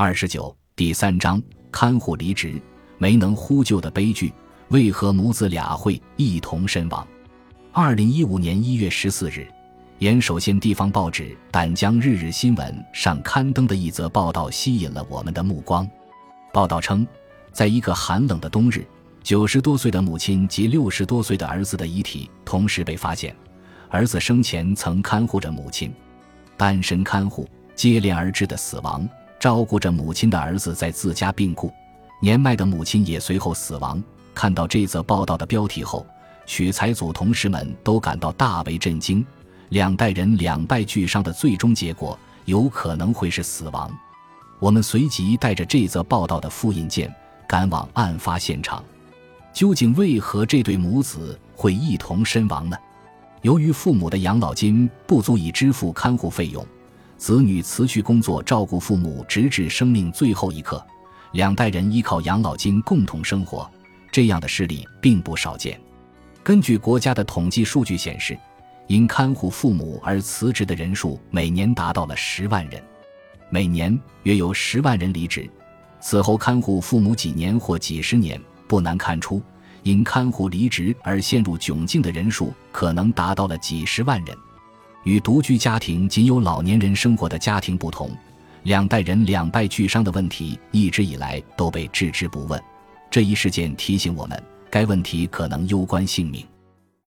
二十九第三章看护离职没能呼救的悲剧，为何母子俩会一同身亡？二零一五年一月十四日，岩手县地方报纸胆江日日新闻上刊登的一则报道吸引了我们的目光。报道称，在一个寒冷的冬日，九十多岁的母亲及六十多岁的儿子的遗体同时被发现。儿子生前曾看护着母亲，单身看护接连而至的死亡。照顾着母亲的儿子在自家病故，年迈的母亲也随后死亡。看到这则报道的标题后，取材组同事们都感到大为震惊。两代人两败俱伤的最终结果，有可能会是死亡。我们随即带着这则报道的复印件赶往案发现场。究竟为何这对母子会一同身亡呢？由于父母的养老金不足以支付看护费用。子女辞去工作照顾父母，直至生命最后一刻，两代人依靠养老金共同生活，这样的事例并不少见。根据国家的统计数据显示，因看护父母而辞职的人数每年达到了十万人，每年约有十万人离职，此后看护父母几年或几十年，不难看出，因看护离职而陷入窘境的人数可能达到了几十万人。与独居家庭仅有老年人生活的家庭不同，两代人两败俱伤的问题一直以来都被置之不问。这一事件提醒我们，该问题可能攸关性命。